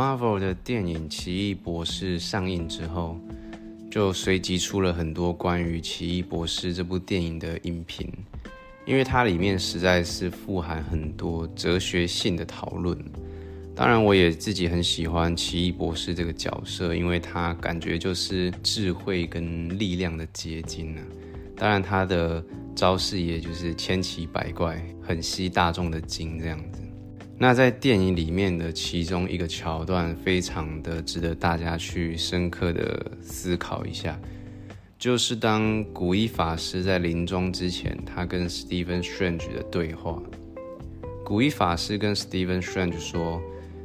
Marvel 的电影《奇异博士》上映之后，就随即出了很多关于《奇异博士》这部电影的影评，因为它里面实在是富含很多哲学性的讨论。当然，我也自己很喜欢奇异博士这个角色，因为他感觉就是智慧跟力量的结晶啊。当然，他的招式也就是千奇百怪，很吸大众的精这样子。那在电影里面的其中一个桥段，非常的值得大家去深刻的思考一下，就是当古一法师在临终之前，他跟 Stephen Strange 的对话。古一法师跟 Stephen Strange 说。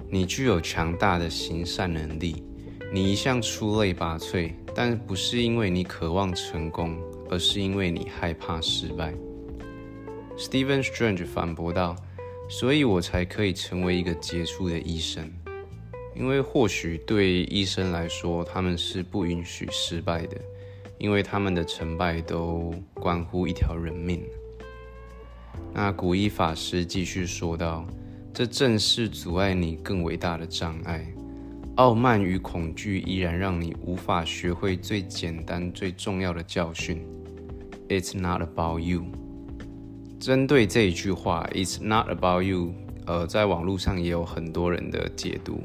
你具有强大的行善能力，你一向出类拔萃，但不是因为你渴望成功，而是因为你害怕失败。Stephen Strange 反驳道：“所以我才可以成为一个杰出的医生，因为或许对医生来说，他们是不允许失败的，因为他们的成败都关乎一条人命。”那古一法师继续说道。这正是阻碍你更伟大的障碍。傲慢与恐惧依然让你无法学会最简单、最重要的教训。It's not about you。针对这一句话，It's not about you。呃，在网络上也有很多人的解读。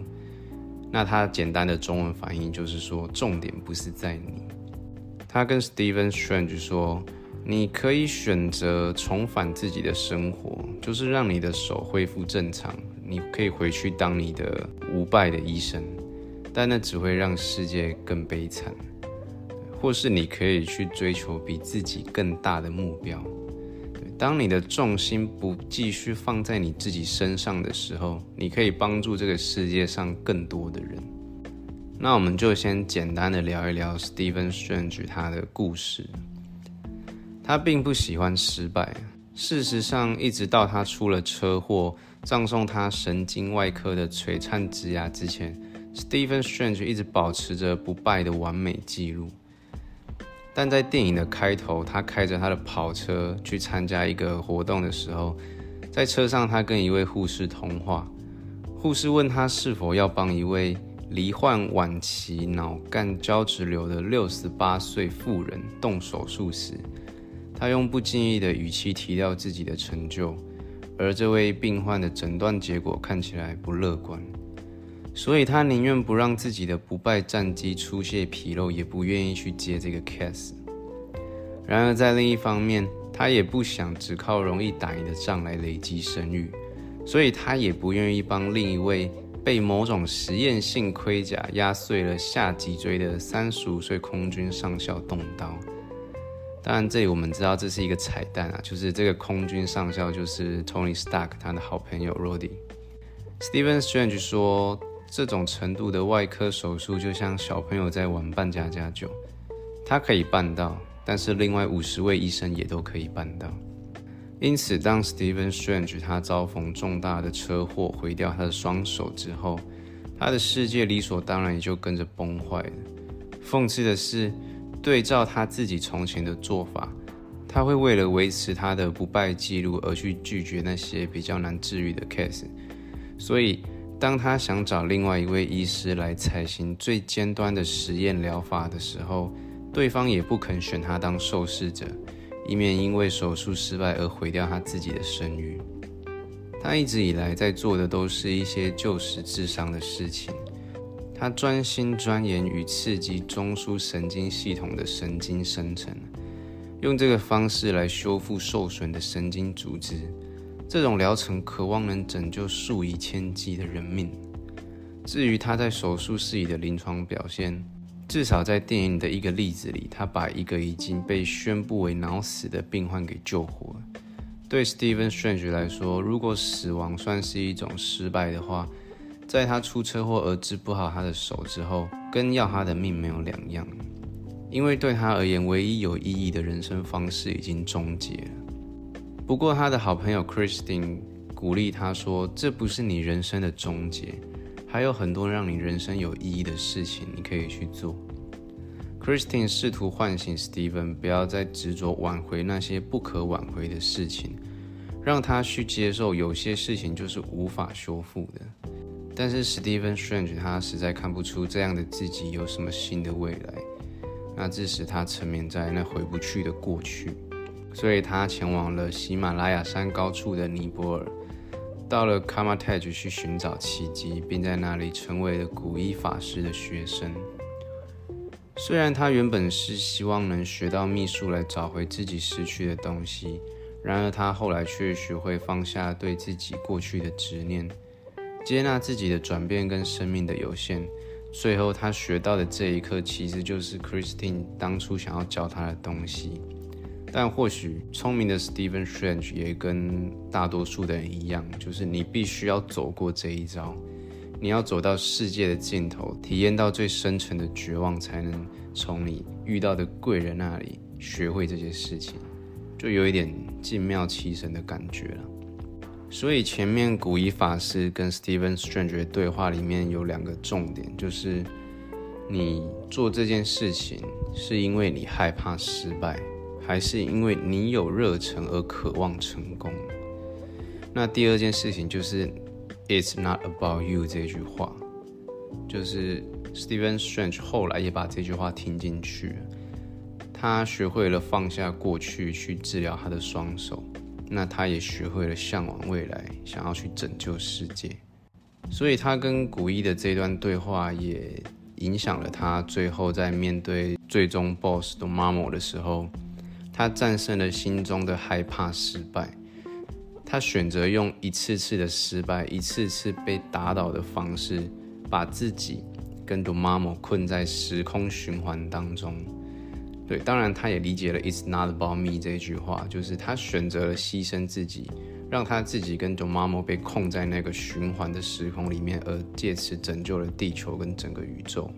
那它简单的中文反应就是说，重点不是在你。他跟 Steven Strange 说。你可以选择重返自己的生活，就是让你的手恢复正常，你可以回去当你的无败的医生，但那只会让世界更悲惨。或是你可以去追求比自己更大的目标。当你的重心不继续放在你自己身上的时候，你可以帮助这个世界上更多的人。那我们就先简单的聊一聊 Stephen Strange 他的故事。他并不喜欢失败。事实上，一直到他出了车祸，葬送他神经外科的璀璨之牙之前，Stephen Strange 一直保持着不败的完美记录。但在电影的开头，他开着他的跑车去参加一个活动的时候，在车上他跟一位护士通话，护士问他是否要帮一位罹患晚期脑干胶质瘤的六十八岁妇人动手术时。他用不经意的语气提到自己的成就，而这位病患的诊断结果看起来不乐观，所以他宁愿不让自己的不败战绩出现纰漏，也不愿意去接这个 case。然而在另一方面，他也不想只靠容易打赢的仗来累积声誉，所以他也不愿意帮另一位被某种实验性盔甲压碎了下脊椎的三十五岁空军上校动刀。当然，这里我们知道这是一个彩蛋啊，就是这个空军上校就是 Tony Stark 他的好朋友 Roddy。Steven Strange 说，这种程度的外科手术就像小朋友在玩扮家家酒，他可以办到，但是另外五十位医生也都可以办到。因此，当 Steven Strange 他遭逢重大的车祸，毁掉他的双手之后，他的世界理所当然也就跟着崩坏了。讽刺的是。对照他自己从前的做法，他会为了维持他的不败记录而去拒绝那些比较难治愈的 case。所以，当他想找另外一位医师来采行最尖端的实验疗法的时候，对方也不肯选他当受试者，以免因为手术失败而毁掉他自己的声誉。他一直以来在做的都是一些救死治伤的事情。他专心钻研与刺激中枢神经系统的神经生成，用这个方式来修复受损的神经组织。这种疗程渴望能拯救数以千计的人命。至于他在手术室里的临床表现，至少在电影的一个例子里，他把一个已经被宣布为脑死的病患给救活。对 Stephen Strange 来说，如果死亡算是一种失败的话，在他出车祸而治不好他的手之后，跟要他的命没有两样，因为对他而言，唯一有意义的人生方式已经终结了。不过，他的好朋友 Christine 鼓励他说：“这不是你人生的终结，还有很多让你人生有意义的事情你可以去做。” Christine 试图唤醒 Steven，不要再执着挽回那些不可挽回的事情，让他去接受有些事情就是无法修复的。但是 Stephen Strange 他实在看不出这样的自己有什么新的未来，那致使他沉湎在那回不去的过去，所以他前往了喜马拉雅山高处的尼泊尔，到了 Karmatej 去寻找奇迹，并在那里成为了古一法师的学生。虽然他原本是希望能学到秘术来找回自己失去的东西，然而他后来却学会放下对自己过去的执念，接纳自己的转变跟生命的有限。最后，他学到的这一刻，其实就是 Christine 当初想要教他的东西。但或许聪明的 Stephen Strange 也跟大多数的人一样，就是你必须要走过这一招。你要走到世界的尽头，体验到最深沉的绝望，才能从你遇到的贵人那里学会这些事情，就有一点进庙祈神的感觉了。所以前面古一法师跟 Stephen Strange 的对话里面有两个重点，就是你做这件事情是因为你害怕失败，还是因为你有热忱而渴望成功？那第二件事情就是。It's not about you 这句话，就是 Stephen Strange 后来也把这句话听进去，他学会了放下过去去治疗他的双手，那他也学会了向往未来，想要去拯救世界。所以他跟古一的这段对话也影响了他最后在面对最终 BOSS 的 Mamo 的时候，他战胜了心中的害怕失败。他选择用一次次的失败、一次次被打倒的方式，把自己跟 d o m a m o 困在时空循环当中。对，当然他也理解了 "It's not about me" 这句话，就是他选择了牺牲自己，让他自己跟 d o m a m o 被困在那个循环的时空里面，而借此拯救了地球跟整个宇宙。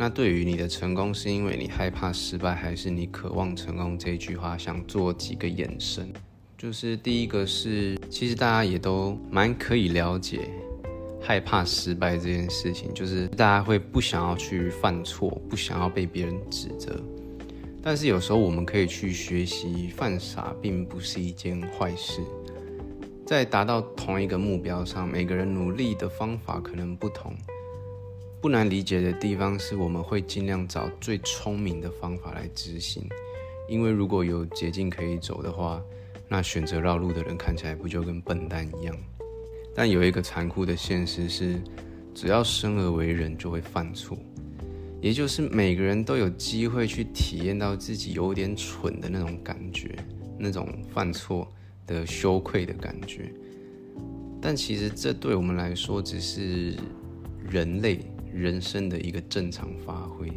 那对于你的成功是因为你害怕失败，还是你渴望成功？这句话想做几个延伸。就是第一个是，其实大家也都蛮可以了解害怕失败这件事情，就是大家会不想要去犯错，不想要被别人指责。但是有时候我们可以去学习犯傻，并不是一件坏事。在达到同一个目标上，每个人努力的方法可能不同。不难理解的地方是，我们会尽量找最聪明的方法来执行，因为如果有捷径可以走的话。那选择绕路的人看起来不就跟笨蛋一样？但有一个残酷的现实是，只要生而为人就会犯错，也就是每个人都有机会去体验到自己有点蠢的那种感觉，那种犯错的羞愧的感觉。但其实这对我们来说只是人类人生的一个正常发挥，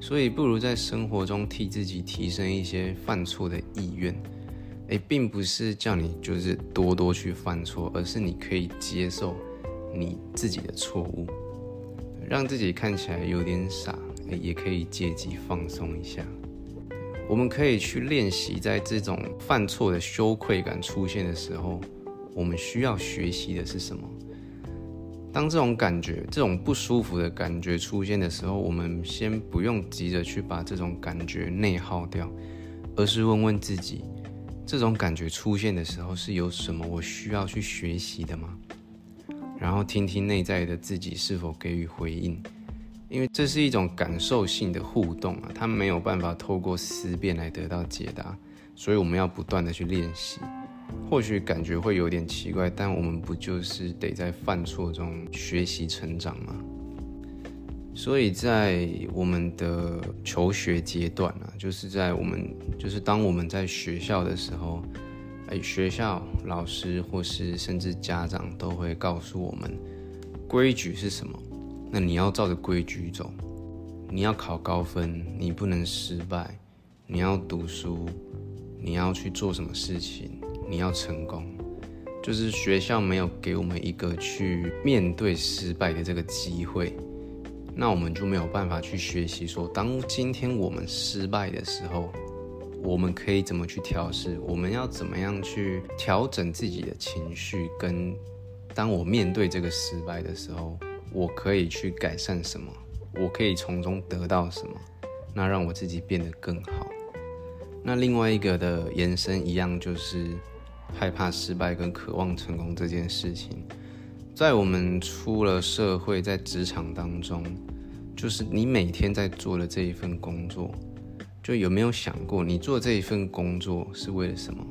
所以不如在生活中替自己提升一些犯错的意愿。诶，并不是叫你就是多多去犯错，而是你可以接受你自己的错误，让自己看起来有点傻，诶，也可以借机放松一下。我们可以去练习，在这种犯错的羞愧感出现的时候，我们需要学习的是什么？当这种感觉、这种不舒服的感觉出现的时候，我们先不用急着去把这种感觉内耗掉，而是问问自己。这种感觉出现的时候，是有什么我需要去学习的吗？然后听听内在的自己是否给予回应，因为这是一种感受性的互动啊，它没有办法透过思辨来得到解答，所以我们要不断的去练习。或许感觉会有点奇怪，但我们不就是得在犯错中学习成长吗？所以在我们的求学阶段啊，就是在我们就是当我们在学校的时候，哎，学校老师或是甚至家长都会告诉我们，规矩是什么？那你要照着规矩走，你要考高分，你不能失败，你要读书，你要去做什么事情，你要成功，就是学校没有给我们一个去面对失败的这个机会。那我们就没有办法去学习，说当今天我们失败的时候，我们可以怎么去调试？我们要怎么样去调整自己的情绪？跟当我面对这个失败的时候，我可以去改善什么？我可以从中得到什么？那让我自己变得更好。那另外一个的延伸一样，就是害怕失败跟渴望成功这件事情。在我们出了社会，在职场当中，就是你每天在做的这一份工作，就有没有想过，你做这一份工作是为了什么？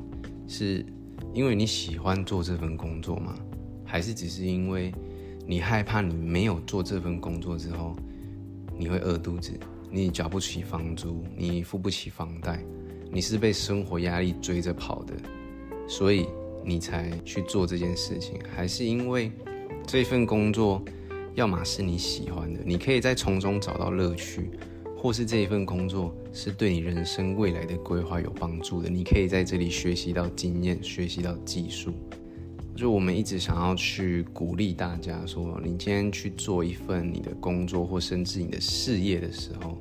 是因为你喜欢做这份工作吗？还是只是因为你害怕你没有做这份工作之后，你会饿肚子，你缴不起房租，你付不起房贷，你是被生活压力追着跑的，所以你才去做这件事情？还是因为这份工作，要么是你喜欢的，你可以在从中找到乐趣，或是这一份工作是对你人生未来的规划有帮助的，你可以在这里学习到经验，学习到技术。就我们一直想要去鼓励大家说，你今天去做一份你的工作，或甚至你的事业的时候，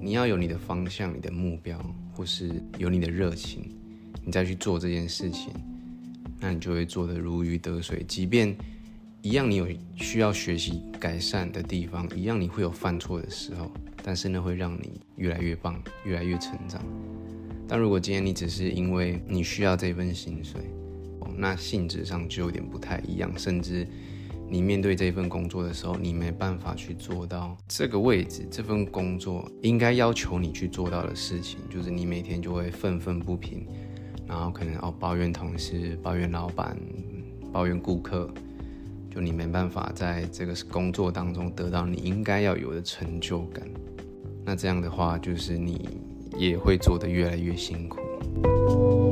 你要有你的方向、你的目标，或是有你的热情，你再去做这件事情，那你就会做得如鱼得水。即便一样你有需要学习改善的地方，一样你会有犯错的时候，但是呢，会让你越来越棒，越来越成长。但如果今天你只是因为你需要这份薪水，那性质上就有点不太一样，甚至你面对这份工作的时候，你没办法去做到这个位置，这份工作应该要求你去做到的事情，就是你每天就会愤愤不平，然后可能哦抱怨同事、抱怨老板、抱怨顾客，就你没办法在这个工作当中得到你应该要有的成就感。那这样的话，就是你也会做得越来越辛苦。